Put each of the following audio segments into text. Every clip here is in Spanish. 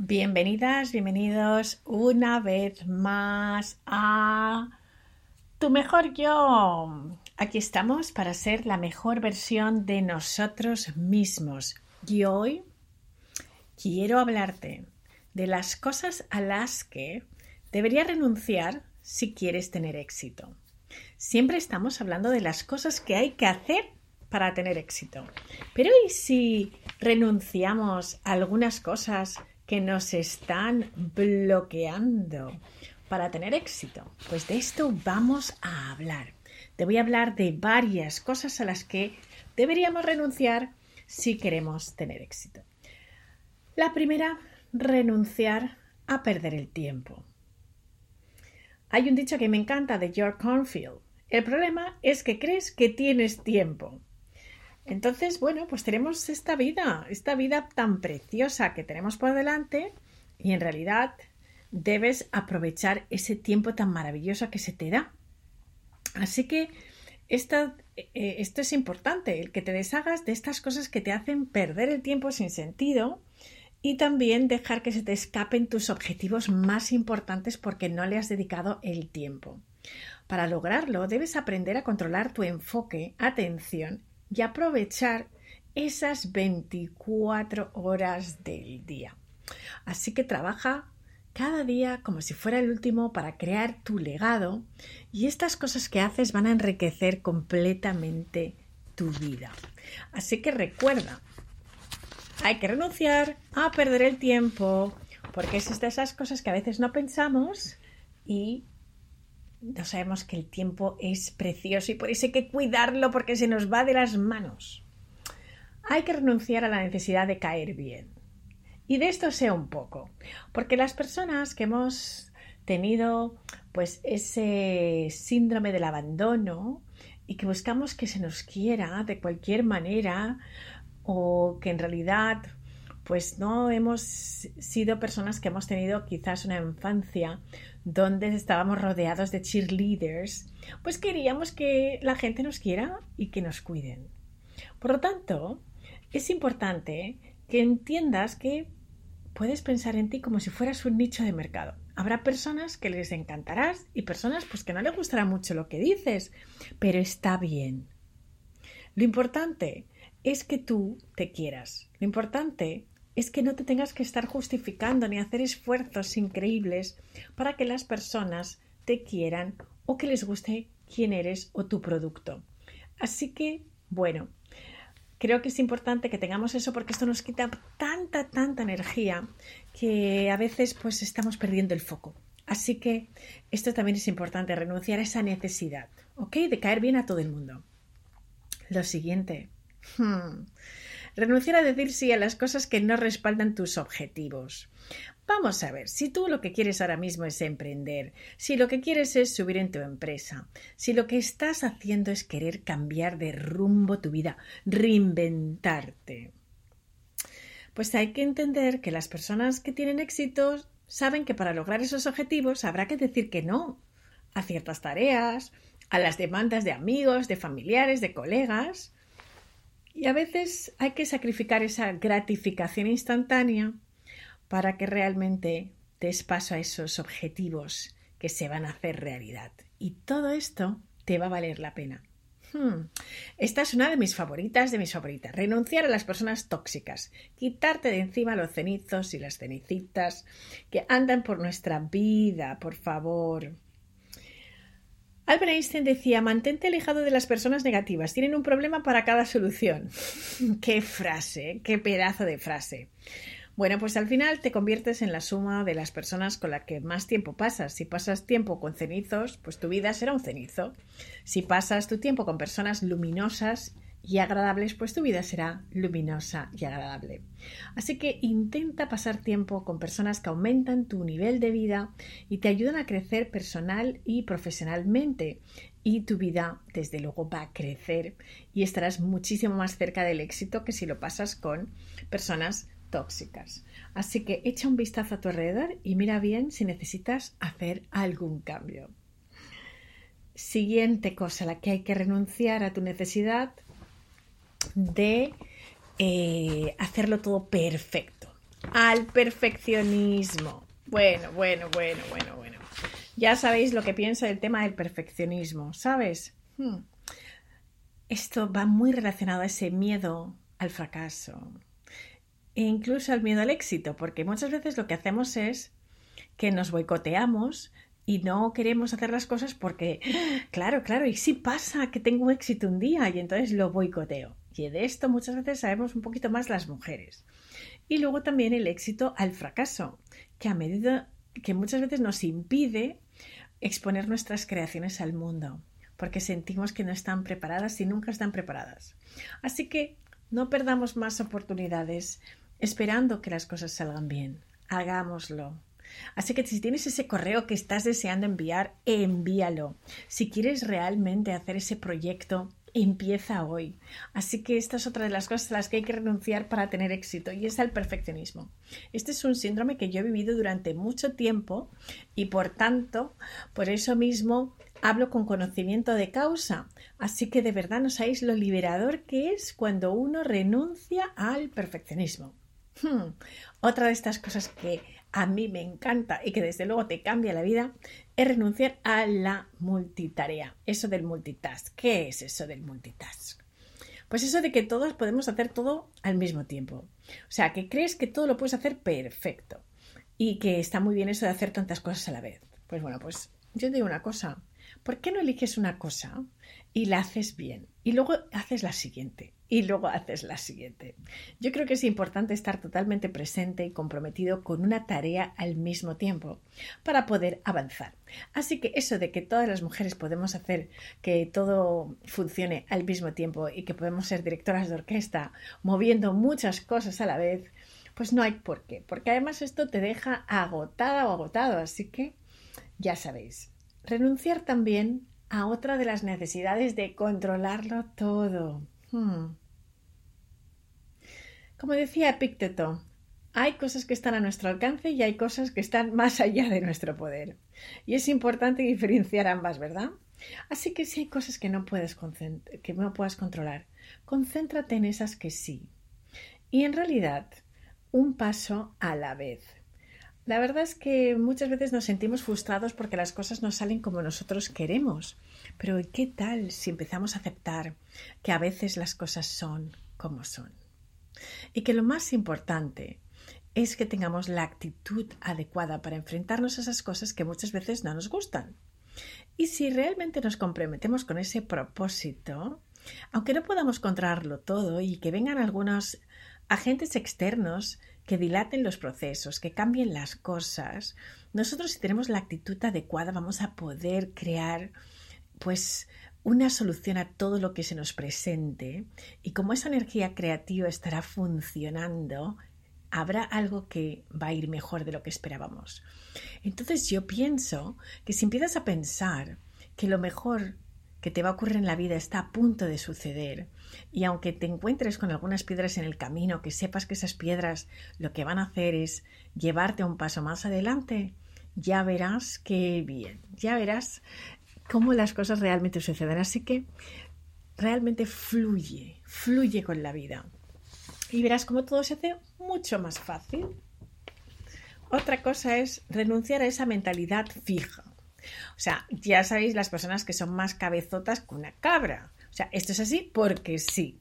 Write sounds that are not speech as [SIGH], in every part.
Bienvenidas, bienvenidos una vez más a Tu mejor yo. Aquí estamos para ser la mejor versión de nosotros mismos. Y hoy quiero hablarte de las cosas a las que deberías renunciar si quieres tener éxito. Siempre estamos hablando de las cosas que hay que hacer para tener éxito. Pero ¿y si renunciamos a algunas cosas que nos están bloqueando para tener éxito? Pues de esto vamos a hablar. Te voy a hablar de varias cosas a las que deberíamos renunciar si queremos tener éxito. La primera, renunciar a perder el tiempo. Hay un dicho que me encanta de George Cornfield. El problema es que crees que tienes tiempo. Entonces, bueno, pues tenemos esta vida, esta vida tan preciosa que tenemos por delante y en realidad debes aprovechar ese tiempo tan maravilloso que se te da. Así que esto, eh, esto es importante, el que te deshagas de estas cosas que te hacen perder el tiempo sin sentido y también dejar que se te escapen tus objetivos más importantes porque no le has dedicado el tiempo. Para lograrlo debes aprender a controlar tu enfoque, atención y aprovechar esas 24 horas del día. Así que trabaja cada día como si fuera el último para crear tu legado y estas cosas que haces van a enriquecer completamente tu vida. Así que recuerda, hay que renunciar a perder el tiempo porque de esas cosas que a veces no pensamos y no sabemos que el tiempo es precioso y por eso hay que cuidarlo porque se nos va de las manos. Hay que renunciar a la necesidad de caer bien. Y de esto sé un poco, porque las personas que hemos tenido pues ese síndrome del abandono y que buscamos que se nos quiera de cualquier manera o que en realidad pues no hemos sido personas que hemos tenido quizás una infancia donde estábamos rodeados de cheerleaders, pues queríamos que la gente nos quiera y que nos cuiden. Por lo tanto, es importante que entiendas que puedes pensar en ti como si fueras un nicho de mercado. Habrá personas que les encantarás y personas pues que no les gustará mucho lo que dices, pero está bien. Lo importante es que tú te quieras. Lo importante es que no te tengas que estar justificando ni hacer esfuerzos increíbles para que las personas te quieran o que les guste quién eres o tu producto. Así que, bueno, creo que es importante que tengamos eso porque esto nos quita tanta, tanta energía que a veces pues estamos perdiendo el foco. Así que esto también es importante, renunciar a esa necesidad, ¿ok? De caer bien a todo el mundo. Lo siguiente. Hmm, Renunciar a decir sí a las cosas que no respaldan tus objetivos. Vamos a ver, si tú lo que quieres ahora mismo es emprender, si lo que quieres es subir en tu empresa, si lo que estás haciendo es querer cambiar de rumbo tu vida, reinventarte, pues hay que entender que las personas que tienen éxito saben que para lograr esos objetivos habrá que decir que no a ciertas tareas, a las demandas de amigos, de familiares, de colegas, y a veces hay que sacrificar esa gratificación instantánea para que realmente des paso a esos objetivos que se van a hacer realidad. Y todo esto te va a valer la pena. Hmm. Esta es una de mis favoritas, de mis favoritas. Renunciar a las personas tóxicas. Quitarte de encima los cenizos y las cenicitas que andan por nuestra vida, por favor. Albert Einstein decía, mantente alejado de las personas negativas, tienen un problema para cada solución. [LAUGHS] qué frase, qué pedazo de frase. Bueno, pues al final te conviertes en la suma de las personas con las que más tiempo pasas. Si pasas tiempo con cenizos, pues tu vida será un cenizo. Si pasas tu tiempo con personas luminosas y agradables, pues tu vida será luminosa y agradable. Así que intenta pasar tiempo con personas que aumentan tu nivel de vida y te ayudan a crecer personal y profesionalmente. Y tu vida, desde luego, va a crecer y estarás muchísimo más cerca del éxito que si lo pasas con personas tóxicas. Así que echa un vistazo a tu alrededor y mira bien si necesitas hacer algún cambio. Siguiente cosa la que hay que renunciar a tu necesidad de eh, hacerlo todo perfecto. al perfeccionismo. Bueno, bueno, bueno, bueno, bueno. Ya sabéis lo que pienso del tema del perfeccionismo, ¿sabes? Hmm. Esto va muy relacionado a ese miedo al fracaso e incluso al miedo al éxito, porque muchas veces lo que hacemos es que nos boicoteamos y no queremos hacer las cosas porque, claro, claro, y si pasa que tengo éxito un día y entonces lo boicoteo. De esto muchas veces sabemos un poquito más las mujeres. Y luego también el éxito al fracaso, que a medida que muchas veces nos impide exponer nuestras creaciones al mundo, porque sentimos que no están preparadas y nunca están preparadas. Así que no perdamos más oportunidades esperando que las cosas salgan bien. Hagámoslo. Así que si tienes ese correo que estás deseando enviar, envíalo. Si quieres realmente hacer ese proyecto, empieza hoy. Así que esta es otra de las cosas a las que hay que renunciar para tener éxito y es el perfeccionismo. Este es un síndrome que yo he vivido durante mucho tiempo y por tanto, por eso mismo hablo con conocimiento de causa. Así que de verdad no sabéis lo liberador que es cuando uno renuncia al perfeccionismo. Hmm. Otra de estas cosas que a mí me encanta y que desde luego te cambia la vida es renunciar a la multitarea. Eso del multitask. ¿Qué es eso del multitask? Pues eso de que todos podemos hacer todo al mismo tiempo. O sea, que crees que todo lo puedes hacer perfecto y que está muy bien eso de hacer tantas cosas a la vez. Pues bueno, pues yo te digo una cosa. ¿Por qué no eliges una cosa y la haces bien? Y luego haces la siguiente y luego haces la siguiente. Yo creo que es importante estar totalmente presente y comprometido con una tarea al mismo tiempo para poder avanzar. Así que eso de que todas las mujeres podemos hacer que todo funcione al mismo tiempo y que podemos ser directoras de orquesta moviendo muchas cosas a la vez, pues no hay por qué, porque además esto te deja agotada o agotado, así que ya sabéis. Renunciar también a otra de las necesidades de controlarlo todo. Hmm. Como decía Epicteto, hay cosas que están a nuestro alcance y hay cosas que están más allá de nuestro poder. Y es importante diferenciar ambas, ¿verdad? Así que si hay cosas que no puedes que no puedas controlar, concéntrate en esas que sí. Y en realidad, un paso a la vez. La verdad es que muchas veces nos sentimos frustrados porque las cosas no salen como nosotros queremos. Pero ¿qué tal si empezamos a aceptar que a veces las cosas son como son? Y que lo más importante es que tengamos la actitud adecuada para enfrentarnos a esas cosas que muchas veces no nos gustan. Y si realmente nos comprometemos con ese propósito, aunque no podamos controlarlo todo y que vengan algunos agentes externos que dilaten los procesos, que cambien las cosas, nosotros si tenemos la actitud adecuada vamos a poder crear pues una solución a todo lo que se nos presente y como esa energía creativa estará funcionando, habrá algo que va a ir mejor de lo que esperábamos. Entonces yo pienso que si empiezas a pensar que lo mejor que te va a ocurrir en la vida está a punto de suceder y aunque te encuentres con algunas piedras en el camino, que sepas que esas piedras lo que van a hacer es llevarte un paso más adelante, ya verás qué bien, ya verás cómo las cosas realmente suceden. Así que realmente fluye, fluye con la vida. Y verás cómo todo se hace mucho más fácil. Otra cosa es renunciar a esa mentalidad fija. O sea, ya sabéis las personas que son más cabezotas que una cabra. O sea, esto es así porque sí.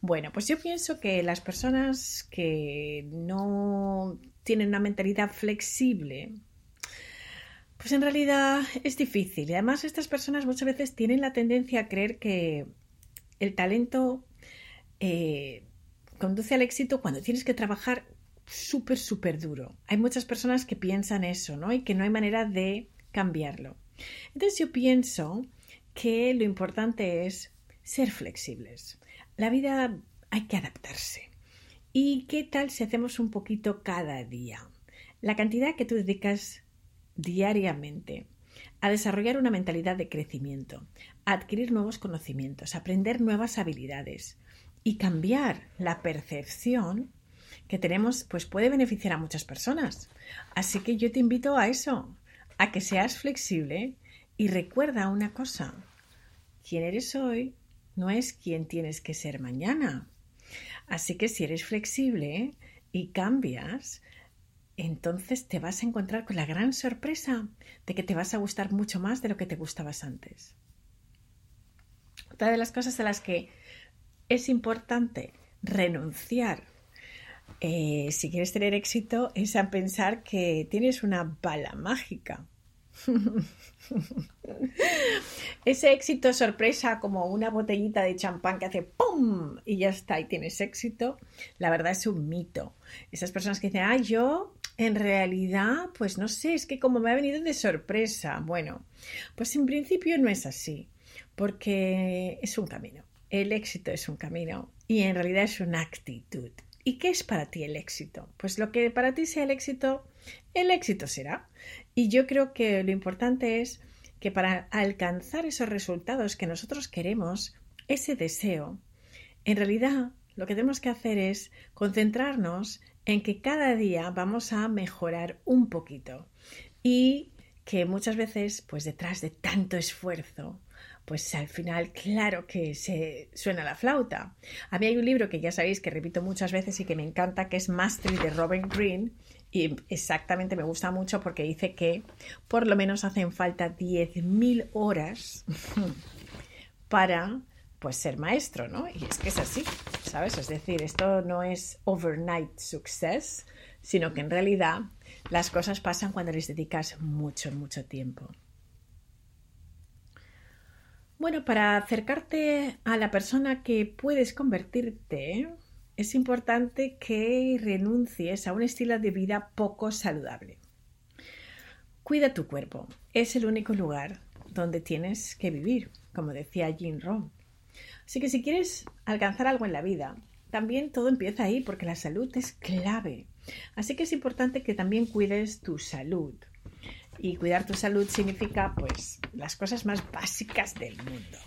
Bueno, pues yo pienso que las personas que no tienen una mentalidad flexible, pues en realidad es difícil. Y además estas personas muchas veces tienen la tendencia a creer que el talento eh, conduce al éxito cuando tienes que trabajar súper, súper duro. Hay muchas personas que piensan eso, ¿no? Y que no hay manera de cambiarlo. Entonces yo pienso que lo importante es ser flexibles. La vida hay que adaptarse. ¿Y qué tal si hacemos un poquito cada día? La cantidad que tú dedicas diariamente a desarrollar una mentalidad de crecimiento, a adquirir nuevos conocimientos, a aprender nuevas habilidades y cambiar la percepción que tenemos, pues puede beneficiar a muchas personas. Así que yo te invito a eso, a que seas flexible y recuerda una cosa, quien eres hoy no es quien tienes que ser mañana. Así que si eres flexible, y cambias, entonces te vas a encontrar con la gran sorpresa de que te vas a gustar mucho más de lo que te gustabas antes. Otra de las cosas a las que es importante renunciar eh, si quieres tener éxito es a pensar que tienes una bala mágica. [LAUGHS] Ese éxito sorpresa como una botellita de champán que hace ¡pum! y ya está, y tienes éxito, la verdad es un mito. Esas personas que dicen, ah, yo en realidad, pues no sé, es que como me ha venido de sorpresa. Bueno, pues en principio no es así, porque es un camino. El éxito es un camino y en realidad es una actitud. ¿Y qué es para ti el éxito? Pues lo que para ti sea el éxito, el éxito será. Y yo creo que lo importante es que para alcanzar esos resultados que nosotros queremos, ese deseo, en realidad lo que tenemos que hacer es concentrarnos en que cada día vamos a mejorar un poquito y que muchas veces, pues detrás de tanto esfuerzo, pues al final, claro que se suena la flauta. A mí hay un libro que ya sabéis que repito muchas veces y que me encanta, que es Mastery de Robin Green, y exactamente me gusta mucho porque dice que por lo menos hacen falta 10.000 horas [LAUGHS] para pues ser maestro, ¿no? Y es que es así, ¿sabes? Es decir, esto no es overnight success, sino que en realidad las cosas pasan cuando les dedicas mucho, mucho tiempo. Bueno, para acercarte a la persona que puedes convertirte, es importante que renuncies a un estilo de vida poco saludable. Cuida tu cuerpo. Es el único lugar donde tienes que vivir, como decía Jim Rohn. Así que si quieres alcanzar algo en la vida, también todo empieza ahí porque la salud es clave. Así que es importante que también cuides tu salud. Y cuidar tu salud significa, pues, las cosas más básicas del mundo.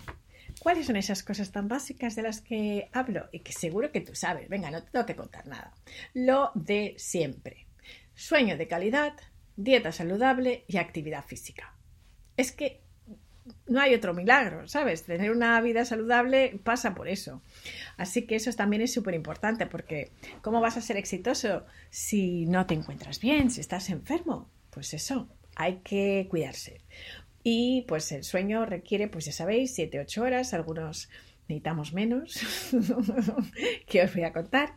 ¿Cuáles son esas cosas tan básicas de las que hablo? Y que seguro que tú sabes. Venga, no te tengo que contar nada. Lo de siempre. Sueño de calidad, dieta saludable y actividad física. Es que no hay otro milagro, ¿sabes? Tener una vida saludable pasa por eso. Así que eso también es súper importante porque ¿cómo vas a ser exitoso si no te encuentras bien, si estás enfermo? Pues eso, hay que cuidarse. Y pues el sueño requiere, pues ya sabéis, 7-8 horas, algunos necesitamos menos, [LAUGHS] que os voy a contar.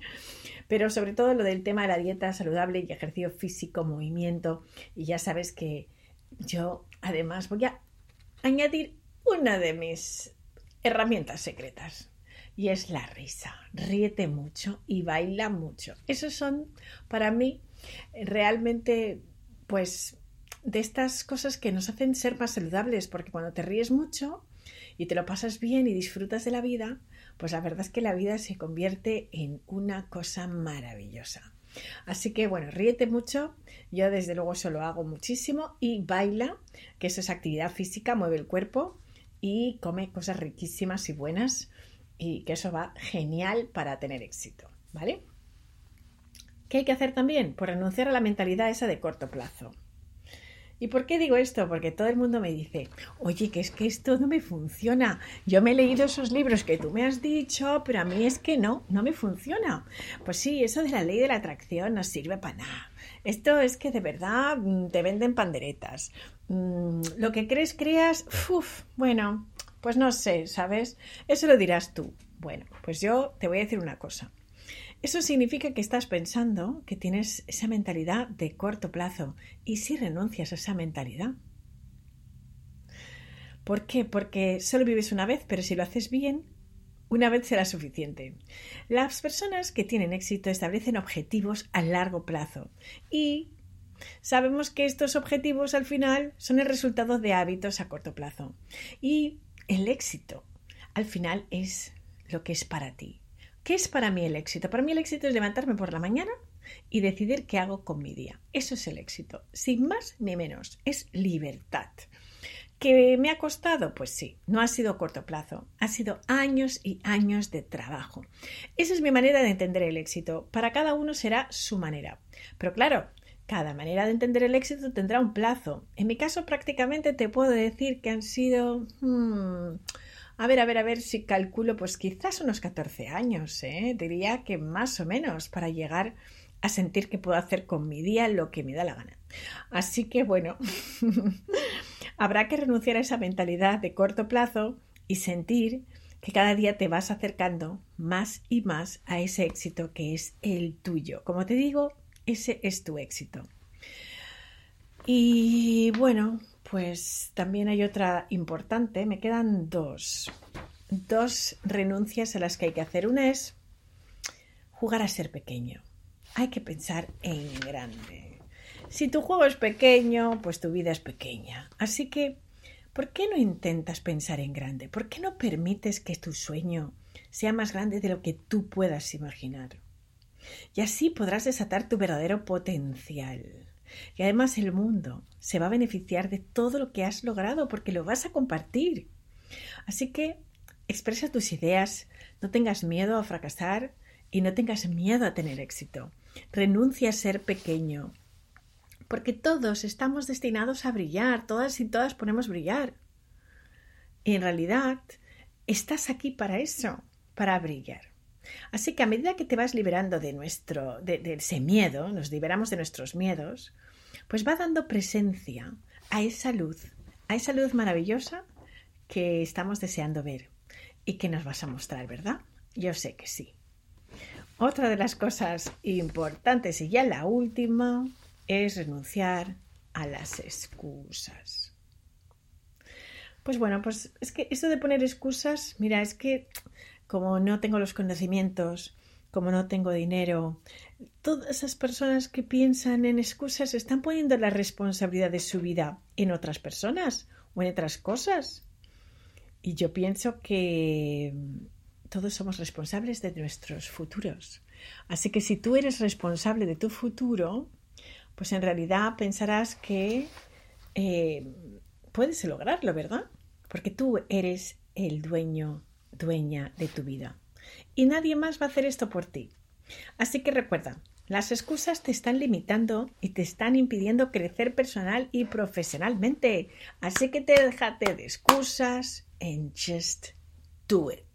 Pero sobre todo lo del tema de la dieta saludable y ejercicio físico, movimiento. Y ya sabes que yo además voy a añadir una de mis herramientas secretas. Y es la risa. Ríete mucho y baila mucho. Esos son para mí realmente pues de estas cosas que nos hacen ser más saludables, porque cuando te ríes mucho y te lo pasas bien y disfrutas de la vida, pues la verdad es que la vida se convierte en una cosa maravillosa. Así que bueno, ríete mucho, yo desde luego eso lo hago muchísimo y baila, que eso es actividad física, mueve el cuerpo y come cosas riquísimas y buenas y que eso va genial para tener éxito, ¿vale? ¿Qué hay que hacer también? Pues renunciar a la mentalidad esa de corto plazo. ¿Y por qué digo esto? Porque todo el mundo me dice, oye, que es que esto no me funciona. Yo me he leído esos libros que tú me has dicho, pero a mí es que no, no me funciona. Pues sí, eso de la ley de la atracción no sirve para nada. Esto es que de verdad mm, te venden panderetas. Mm, lo que crees, creas, uff, bueno, pues no sé, ¿sabes? Eso lo dirás tú. Bueno, pues yo te voy a decir una cosa. Eso significa que estás pensando que tienes esa mentalidad de corto plazo. ¿Y si renuncias a esa mentalidad? ¿Por qué? Porque solo vives una vez, pero si lo haces bien, una vez será suficiente. Las personas que tienen éxito establecen objetivos a largo plazo y sabemos que estos objetivos al final son el resultado de hábitos a corto plazo. Y el éxito al final es lo que es para ti. ¿Qué es para mí el éxito? Para mí el éxito es levantarme por la mañana y decidir qué hago con mi día. Eso es el éxito, sin más ni menos. Es libertad. ¿Que me ha costado? Pues sí, no ha sido corto plazo, ha sido años y años de trabajo. Esa es mi manera de entender el éxito. Para cada uno será su manera. Pero claro, cada manera de entender el éxito tendrá un plazo. En mi caso prácticamente te puedo decir que han sido... Hmm, a ver, a ver, a ver si calculo, pues quizás unos 14 años, ¿eh? diría que más o menos para llegar a sentir que puedo hacer con mi día lo que me da la gana. Así que bueno, [LAUGHS] habrá que renunciar a esa mentalidad de corto plazo y sentir que cada día te vas acercando más y más a ese éxito que es el tuyo. Como te digo, ese es tu éxito. Y bueno, pues también hay otra importante, me quedan dos. Dos renuncias a las que hay que hacer. Una es jugar a ser pequeño. Hay que pensar en grande. Si tu juego es pequeño, pues tu vida es pequeña. Así que ¿Por qué no intentas pensar en grande? ¿Por qué no permites que tu sueño sea más grande de lo que tú puedas imaginar? Y así podrás desatar tu verdadero potencial. Y además el mundo se va a beneficiar de todo lo que has logrado porque lo vas a compartir. Así que expresa tus ideas, no tengas miedo a fracasar y no tengas miedo a tener éxito. Renuncia a ser pequeño, porque todos estamos destinados a brillar, todas y todas ponemos brillar. Y en realidad estás aquí para eso, para brillar. Así que a medida que te vas liberando de nuestro, de, ese miedo, nos liberamos de nuestros miedos, pues va dando presencia a esa luz, a esa luz maravillosa que estamos deseando ver y que nos vas a mostrar, ¿verdad? Yo sé que sí. Otra de las cosas importantes y ya la última es renunciar a las excusas. Pues bueno, pues es que eso de poner excusas, mira, es que como no tengo los conocimientos, como no tengo dinero, todas esas personas que piensan en excusas están poniendo la responsabilidad de su vida en otras personas o en otras cosas. Y yo pienso que todos somos responsables de nuestros futuros. Así que si tú eres responsable de tu futuro, pues en realidad pensarás que eh, puedes lograrlo, ¿verdad? Porque tú eres el dueño, dueña de tu vida. Y nadie más va a hacer esto por ti. Así que recuerda, las excusas te están limitando y te están impidiendo crecer personal y profesionalmente. Así que te déjate de excusas and just do it.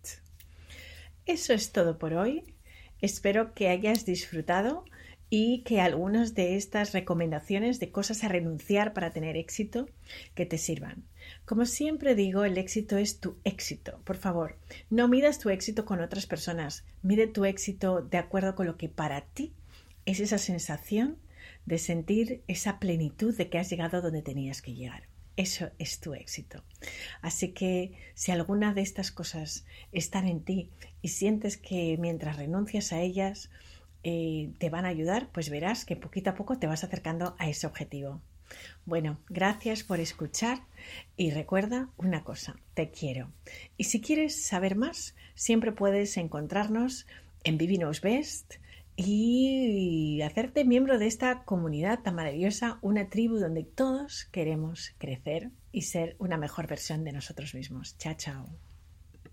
Eso es todo por hoy. Espero que hayas disfrutado y que algunas de estas recomendaciones de cosas a renunciar para tener éxito que te sirvan. Como siempre digo, el éxito es tu éxito. Por favor, no midas tu éxito con otras personas, mide tu éxito de acuerdo con lo que para ti es esa sensación de sentir esa plenitud de que has llegado donde tenías que llegar. Eso es tu éxito. Así que si alguna de estas cosas están en ti y sientes que mientras renuncias a ellas, eh, te van a ayudar, pues verás que poquito a poco te vas acercando a ese objetivo. Bueno, gracias por escuchar y recuerda una cosa, te quiero. Y si quieres saber más, siempre puedes encontrarnos en Vivinos Best y hacerte miembro de esta comunidad tan maravillosa, una tribu donde todos queremos crecer y ser una mejor versión de nosotros mismos. Chao, chao.